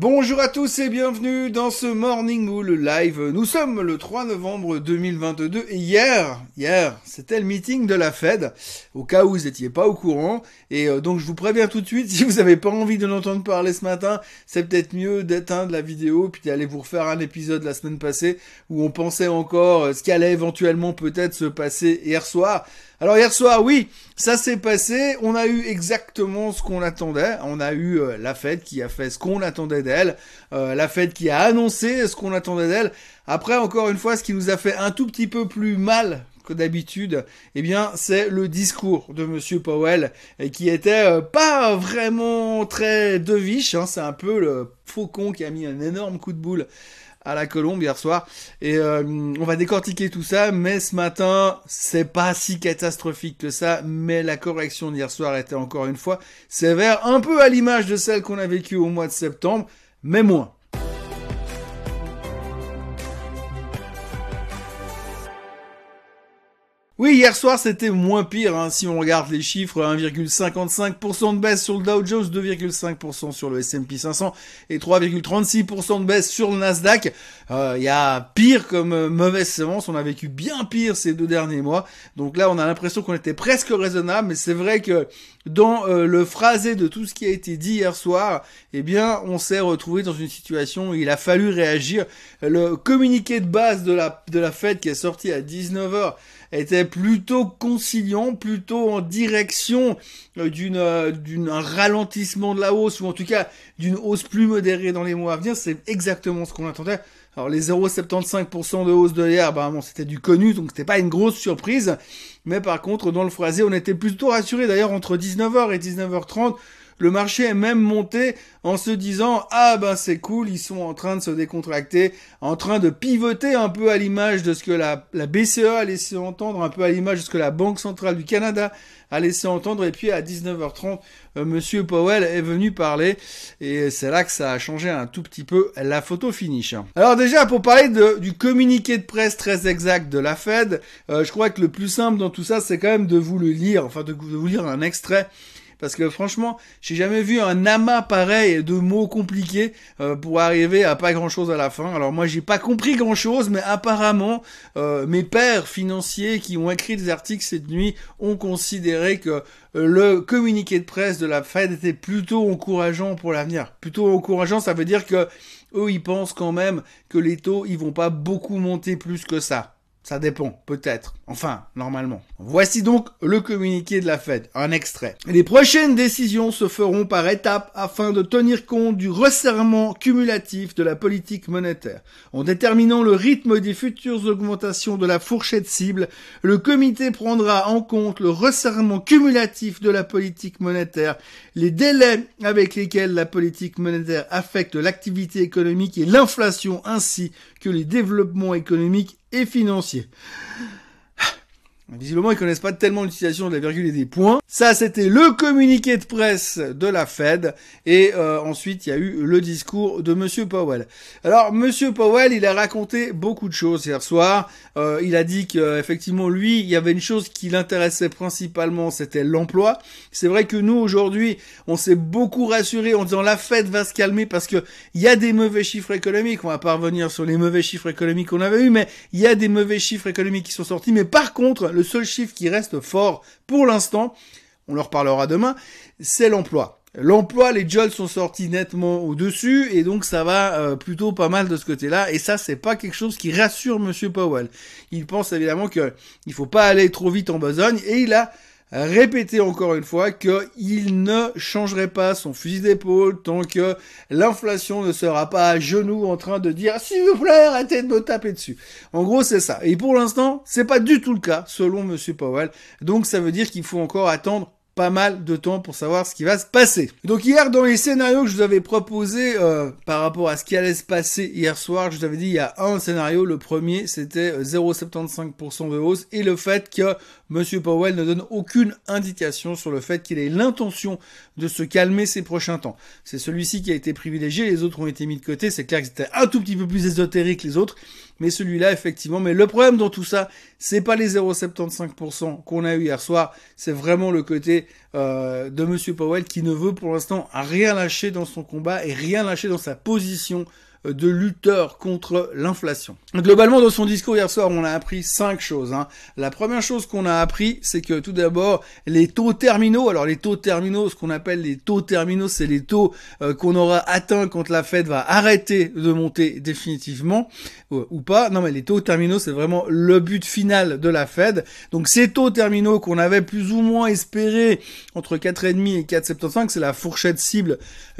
Bonjour à tous et bienvenue dans ce Morning Bull Live. Nous sommes le 3 novembre 2022 et hier, hier, c'était le meeting de la Fed, au cas où vous n'étiez pas au courant. Et euh, donc je vous préviens tout de suite, si vous n'avez pas envie de l'entendre parler ce matin, c'est peut-être mieux d'éteindre la vidéo puis d'aller vous refaire un épisode la semaine passée où on pensait encore euh, ce qui allait éventuellement peut-être se passer hier soir. Alors hier soir, oui, ça s'est passé. On a eu exactement ce qu'on attendait. On a eu euh, la Fed qui a fait ce qu'on attendait d'elle, euh, la Fed qui a annoncé ce qu'on attendait d'elle. Après, encore une fois, ce qui nous a fait un tout petit peu plus mal que d'habitude, eh bien, c'est le discours de Monsieur Powell qui était euh, pas vraiment très deviche. Hein, c'est un peu le faucon qui a mis un énorme coup de boule à la Colombe hier soir. Et euh, on va décortiquer tout ça, mais ce matin, c'est pas si catastrophique que ça, mais la correction d'hier soir était encore une fois sévère, un peu à l'image de celle qu'on a vécue au mois de septembre, mais moins. Oui, hier soir c'était moins pire hein, si on regarde les chiffres, 1,55% de baisse sur le Dow Jones, 2,5% sur le S&P 500 et 3,36% de baisse sur le Nasdaq. Il euh, y a pire comme euh, mauvaise séance, on a vécu bien pire ces deux derniers mois. Donc là on a l'impression qu'on était presque raisonnable, mais c'est vrai que dans euh, le phrasé de tout ce qui a été dit hier soir, eh bien on s'est retrouvé dans une situation où il a fallu réagir. Le communiqué de base de la, de la fête qui est sorti à 19h était plutôt conciliant, plutôt en direction euh, d'une euh, ralentissement de la hausse ou en tout cas d'une hausse plus modérée dans les mois à venir, c'est exactement ce qu'on attendait. Alors les 0,75% de hausse de hier, bah bon, c'était du connu, donc c'était pas une grosse surprise. Mais par contre, dans le phrasé, on était plutôt rassuré. D'ailleurs, entre 19h et 19h30, le marché est même monté en se disant ah ben c'est cool, ils sont en train de se décontracter, en train de pivoter un peu à l'image de ce que la, la BCE a laissé entendre, un peu à l'image de ce que la Banque centrale du Canada a laissé entendre. Et puis à 19h30, euh, Monsieur Powell est venu parler et c'est là que ça a changé un tout petit peu la photo finish. Alors déjà pour parler de, du communiqué de presse très exact de la Fed, euh, je crois que le plus simple dans tout ça c'est quand même de vous le lire, enfin de vous lire un extrait parce que franchement, j'ai jamais vu un amas pareil de mots compliqués euh, pour arriver à pas grand chose à la fin. Alors moi, j'ai pas compris grand chose, mais apparemment, euh, mes pères financiers qui ont écrit des articles cette nuit ont considéré que euh, le communiqué de presse de la Fed était plutôt encourageant pour l'avenir. Plutôt encourageant, ça veut dire que eux, ils pensent quand même que les taux, ils vont pas beaucoup monter plus que ça. Ça dépend, peut-être. Enfin, normalement. Voici donc le communiqué de la Fed, un extrait. Les prochaines décisions se feront par étapes afin de tenir compte du resserrement cumulatif de la politique monétaire. En déterminant le rythme des futures augmentations de la fourchette cible, le comité prendra en compte le resserrement cumulatif de la politique monétaire, les délais avec lesquels la politique monétaire affecte l'activité économique et l'inflation ainsi que les développements économiques et Visiblement, ils connaissent pas tellement l'utilisation de la virgule et des points. Ça, c'était le communiqué de presse de la Fed. Et euh, ensuite, il y a eu le discours de Monsieur Powell. Alors, Monsieur Powell, il a raconté beaucoup de choses hier soir. Euh, il a dit qu'effectivement, lui, il y avait une chose qui l'intéressait principalement, c'était l'emploi. C'est vrai que nous, aujourd'hui, on s'est beaucoup rassuré en disant la Fed va se calmer parce que il y a des mauvais chiffres économiques. On va pas revenir sur les mauvais chiffres économiques qu'on avait eu, mais il y a des mauvais chiffres économiques qui sont sortis. Mais par contre, le seul chiffre qui reste fort pour l'instant, on leur parlera demain, c'est l'emploi. L'emploi, les jobs sont sortis nettement au-dessus et donc ça va euh, plutôt pas mal de ce côté-là. Et ça, c'est pas quelque chose qui rassure Monsieur Powell. Il pense évidemment qu'il faut pas aller trop vite en besogne et il a répéter encore une fois qu'il ne changerait pas son fusil d'épaule tant que l'inflation ne sera pas à genoux en train de dire s'il vous plaît arrêtez de me taper dessus. En gros c'est ça. Et pour l'instant c'est pas du tout le cas selon Monsieur Powell. Donc ça veut dire qu'il faut encore attendre pas mal de temps pour savoir ce qui va se passer. Donc hier, dans les scénarios que je vous avais proposés euh, par rapport à ce qui allait se passer hier soir, je vous avais dit il y a un scénario. Le premier, c'était 0,75% de hausse et le fait que Monsieur Powell ne donne aucune indication sur le fait qu'il ait l'intention de se calmer ces prochains temps. C'est celui-ci qui a été privilégié, les autres ont été mis de côté. C'est clair que c'était un tout petit peu plus ésotérique les autres, mais celui-là effectivement. Mais le problème dans tout ça, c'est pas les 0,75% qu'on a eu hier soir, c'est vraiment le côté euh, de Monsieur Powell qui ne veut pour l'instant rien lâcher dans son combat et rien lâcher dans sa position de lutteur contre l'inflation. Globalement, dans son discours hier soir, on a appris cinq choses. Hein. La première chose qu'on a appris, c'est que tout d'abord, les taux terminaux, alors les taux terminaux, ce qu'on appelle les taux terminaux, c'est les taux euh, qu'on aura atteints quand la Fed va arrêter de monter définitivement ou pas. Non, mais les taux terminaux, c'est vraiment le but final de la Fed. Donc ces taux terminaux qu'on avait plus ou moins espérés entre 4,5 et 4,75, c'est la fourchette cible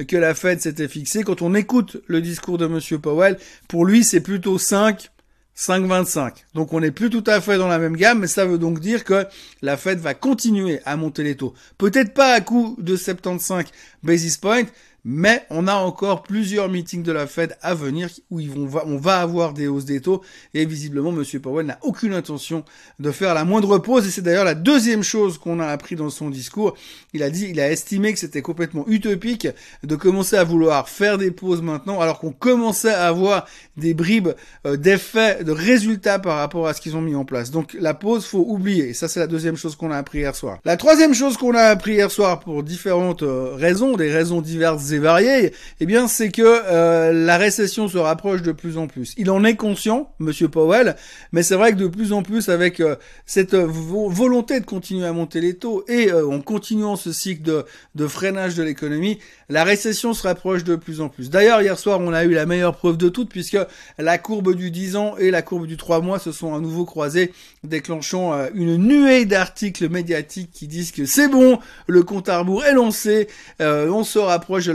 que la Fed s'était fixée. Quand on écoute le discours de Monsieur Powell. Pour lui, c'est plutôt 5, 5,25. Donc on n'est plus tout à fait dans la même gamme, mais ça veut donc dire que la Fed va continuer à monter les taux. Peut-être pas à coup de 75 basis points, mais on a encore plusieurs meetings de la Fed à venir où ils vont, on va avoir des hausses des taux et visiblement Monsieur Powell n'a aucune intention de faire la moindre pause et c'est d'ailleurs la deuxième chose qu'on a appris dans son discours. Il a dit, il a estimé que c'était complètement utopique de commencer à vouloir faire des pauses maintenant alors qu'on commençait à avoir des bribes euh, d'effets, de résultats par rapport à ce qu'ils ont mis en place. Donc la pause, faut oublier. Et ça c'est la deuxième chose qu'on a appris hier soir. La troisième chose qu'on a appris hier soir pour différentes euh, raisons, des raisons diverses varié, eh bien c'est que euh, la récession se rapproche de plus en plus. Il en est conscient, Monsieur Powell, mais c'est vrai que de plus en plus avec euh, cette volonté de continuer à monter les taux et euh, en continuant ce cycle de, freinage de l'économie, la récession se rapproche de plus en plus. D'ailleurs, hier soir, on a eu la meilleure preuve de toutes puisque la courbe du 10 ans et la courbe du 3 mois se sont à nouveau croisées, déclenchant une nuée d'articles médiatiques qui disent que c'est bon, le compte à rebours est lancé, on se rapproche de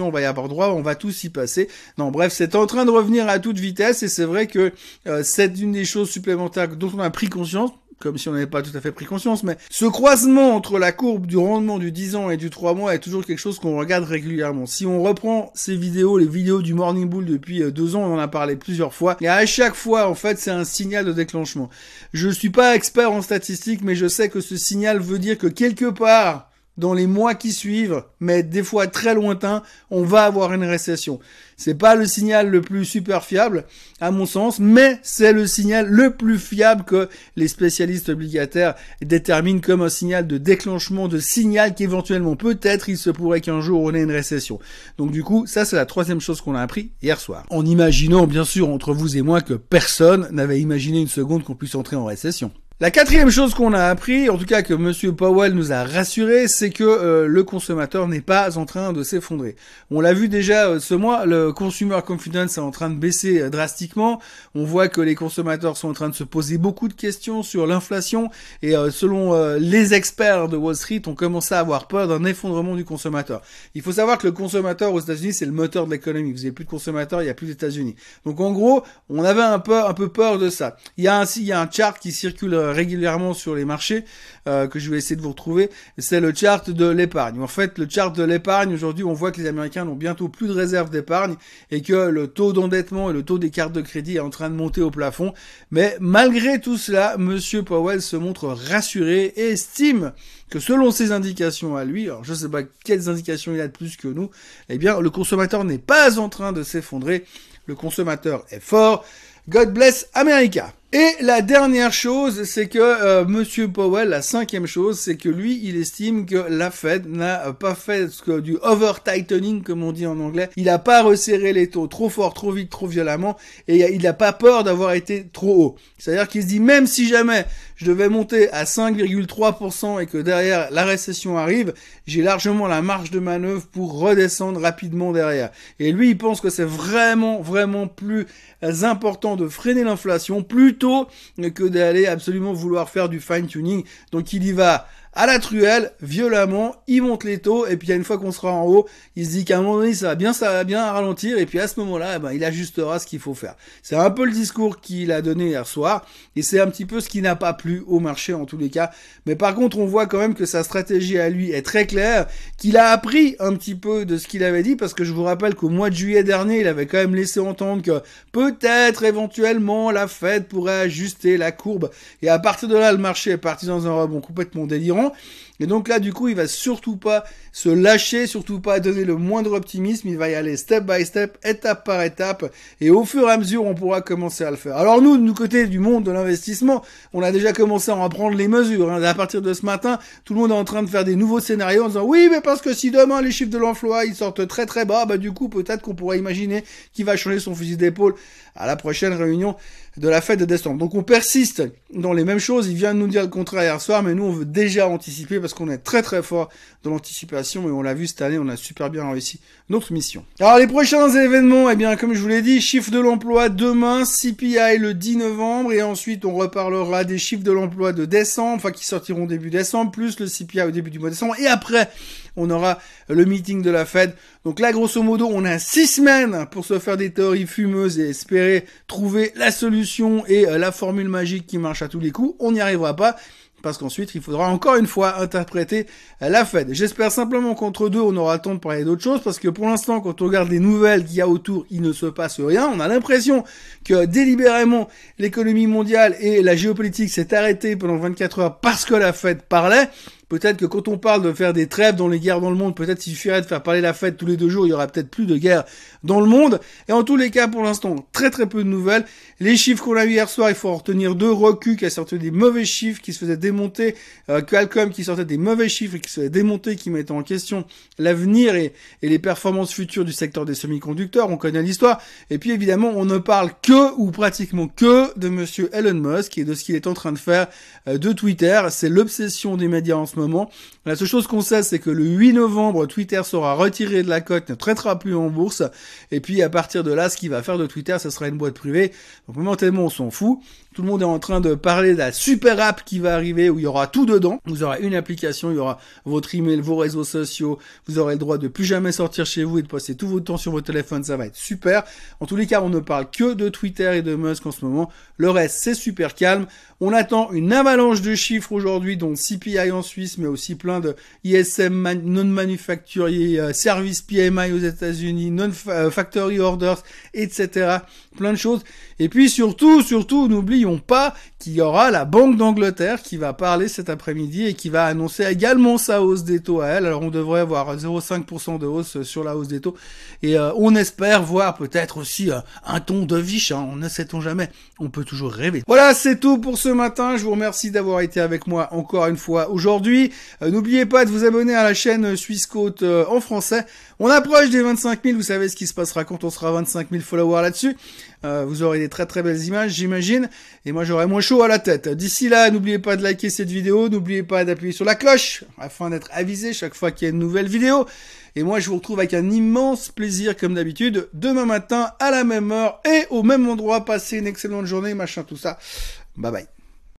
on va y avoir droit, on va tous y passer. Non, bref, c'est en train de revenir à toute vitesse et c'est vrai que euh, c'est une des choses supplémentaires dont on a pris conscience comme si on n'avait pas tout à fait pris conscience, mais ce croisement entre la courbe du rendement du 10 ans et du 3 mois est toujours quelque chose qu'on regarde régulièrement. Si on reprend ces vidéos, les vidéos du Morning Bull depuis euh, deux ans, on en a parlé plusieurs fois, et à chaque fois, en fait, c'est un signal de déclenchement. Je suis pas expert en statistiques, mais je sais que ce signal veut dire que quelque part, dans les mois qui suivent, mais des fois très lointains, on va avoir une récession. C'est pas le signal le plus super fiable, à mon sens, mais c'est le signal le plus fiable que les spécialistes obligataires déterminent comme un signal de déclenchement, de signal qu'éventuellement, peut-être, il se pourrait qu'un jour on ait une récession. Donc du coup, ça c'est la troisième chose qu'on a appris hier soir. En imaginant, bien sûr, entre vous et moi, que personne n'avait imaginé une seconde qu'on puisse entrer en récession. La quatrième chose qu'on a appris, en tout cas que Monsieur Powell nous a rassuré, c'est que euh, le consommateur n'est pas en train de s'effondrer. On l'a vu déjà euh, ce mois, le consumer confidence est en train de baisser euh, drastiquement. On voit que les consommateurs sont en train de se poser beaucoup de questions sur l'inflation et selon les experts de Wall Street, on commence à avoir peur d'un effondrement du consommateur. Il faut savoir que le consommateur aux États-Unis c'est le moteur de l'économie. Vous n'avez plus de consommateurs, il n'y a plus d'États-Unis. Donc en gros, on avait un peu un peu peur de ça. Il y a ainsi il y a un chart qui circule régulièrement sur les marchés, euh, que je vais essayer de vous retrouver, c'est le chart de l'épargne. En fait, le chart de l'épargne, aujourd'hui, on voit que les Américains n'ont bientôt plus de réserves d'épargne et que le taux d'endettement et le taux des cartes de crédit est en train de monter au plafond. Mais malgré tout cela, Monsieur Powell se montre rassuré et estime que selon ses indications à lui, alors je sais pas quelles indications il a de plus que nous, eh bien, le consommateur n'est pas en train de s'effondrer. Le consommateur est fort. God bless America. Et la dernière chose, c'est que euh, Monsieur Powell, la cinquième chose, c'est que lui, il estime que la Fed n'a pas fait du over tightening, comme on dit en anglais. Il n'a pas resserré les taux trop fort, trop vite, trop violemment, et il n'a pas peur d'avoir été trop haut. C'est-à-dire qu'il se dit même si jamais je devais monter à 5,3% et que derrière la récession arrive, j'ai largement la marge de manœuvre pour redescendre rapidement derrière. Et lui, il pense que c'est vraiment, vraiment plus important de freiner l'inflation, plus que d'aller absolument vouloir faire du fine tuning. Donc il y va à la truelle, violemment, il monte les taux, et puis une fois qu'on sera en haut, il se dit qu'à un moment donné, ça va bien, ça va bien ralentir, et puis à ce moment-là, eh ben, il ajustera ce qu'il faut faire. C'est un peu le discours qu'il a donné hier soir, et c'est un petit peu ce qui n'a pas plu au marché en tous les cas. Mais par contre, on voit quand même que sa stratégie à lui est très claire, qu'il a appris un petit peu de ce qu'il avait dit, parce que je vous rappelle qu'au mois de juillet dernier, il avait quand même laissé entendre que peut-être, éventuellement, la Fed pourrait ajuster la courbe, et à partir de là, le marché est parti dans un rebond complètement délirant. Et donc là, du coup, il va surtout pas se lâcher, surtout pas donner le moindre optimisme. Il va y aller step by step, étape par étape. Et au fur et à mesure, on pourra commencer à le faire. Alors nous, du côté du monde de l'investissement, on a déjà commencé à en prendre les mesures. Hein. À partir de ce matin, tout le monde est en train de faire des nouveaux scénarios en disant oui, mais parce que si demain les chiffres de l'emploi ils sortent très très bas, bah du coup peut-être qu'on pourrait imaginer qu'il va changer son fusil d'épaule à la prochaine réunion de la fête de décembre. Donc on persiste dans les mêmes choses. Il vient de nous dire le contraire hier soir, mais nous on veut déjà anticiper parce qu'on est très très fort dans l'anticipation et on l'a vu cette année, on a super bien réussi notre mission. Alors les prochains événements, eh bien comme je vous l'ai dit, chiffre de l'emploi demain, CPI le 10 novembre et ensuite on reparlera des chiffres de l'emploi de décembre, enfin qui sortiront début décembre, plus le CPI au début du mois de décembre et après on aura le meeting de la Fed. Donc là grosso modo on a six semaines pour se faire des théories fumeuses et espérer trouver la solution et euh, la formule magique qui marche à tous les coups. On n'y arrivera pas parce qu'ensuite il faudra encore une fois interpréter la Fed. J'espère simplement qu'entre deux on aura le temps de parler d'autres choses parce que pour l'instant quand on regarde les nouvelles qu'il y a autour, il ne se passe rien. On a l'impression que délibérément l'économie mondiale et la géopolitique s'est arrêtée pendant 24 heures parce que la Fed parlait. Peut-être que quand on parle de faire des trêves dans les guerres dans le monde, peut-être il suffirait de faire parler la fête tous les deux jours, il y aura peut-être plus de guerre dans le monde. Et en tous les cas, pour l'instant, très très peu de nouvelles. Les chiffres qu'on a eu hier soir, il faut en retenir deux. Roku qui a sorti des mauvais chiffres, qui se faisait démonter, euh, Qualcomm qui sortait des mauvais chiffres et qui se faisait démonter, qui mettait en question l'avenir et, et les performances futures du secteur des semi-conducteurs. On connaît l'histoire. Et puis évidemment, on ne parle que ou pratiquement que de monsieur Elon Musk et de ce qu'il est en train de faire euh, de Twitter. C'est l'obsession des médias en ce moment. La seule chose qu'on sait, c'est que le 8 novembre, Twitter sera retiré de la cote, ne traitera plus en bourse. Et puis, à partir de là, ce qu'il va faire de Twitter, ce sera une boîte privée. Donc, momentanément, on s'en fout. Tout le monde est en train de parler de la super app qui va arriver où il y aura tout dedans. Vous aurez une application, il y aura votre email, vos réseaux sociaux. Vous aurez le droit de plus jamais sortir chez vous et de passer tout votre temps sur votre téléphone. Ça va être super. En tous les cas, on ne parle que de Twitter et de Musk en ce moment. Le reste, c'est super calme. On attend une avalanche de chiffres aujourd'hui, dont CPI en Suisse, mais aussi plein de ISM non manufacturier, euh, service PMI aux États-Unis, non euh, factory orders, etc. Plein de choses. Et puis surtout, surtout, n'oublions pas qu'il y aura la Banque d'Angleterre qui va parler cet après-midi et qui va annoncer également sa hausse des taux à elle. Alors on devrait avoir 0,5% de hausse sur la hausse des taux. Et euh, on espère voir peut-être aussi un ton de viche. Hein. On ne sait-on jamais. On peut toujours rêver. Voilà, c'est tout pour ce matin. Je vous remercie d'avoir été avec moi encore une fois aujourd'hui. N'oubliez pas de vous abonner à la chaîne Suisse Côte euh, en français. On approche des 25 000, vous savez ce qui se passera quand on sera 25 000 followers là-dessus. Euh, vous aurez des très très belles images, j'imagine. Et moi j'aurai moins chaud à la tête. D'ici là, n'oubliez pas de liker cette vidéo, n'oubliez pas d'appuyer sur la cloche afin d'être avisé chaque fois qu'il y a une nouvelle vidéo. Et moi je vous retrouve avec un immense plaisir comme d'habitude demain matin à la même heure et au même endroit. Passez une excellente journée, machin tout ça. Bye bye.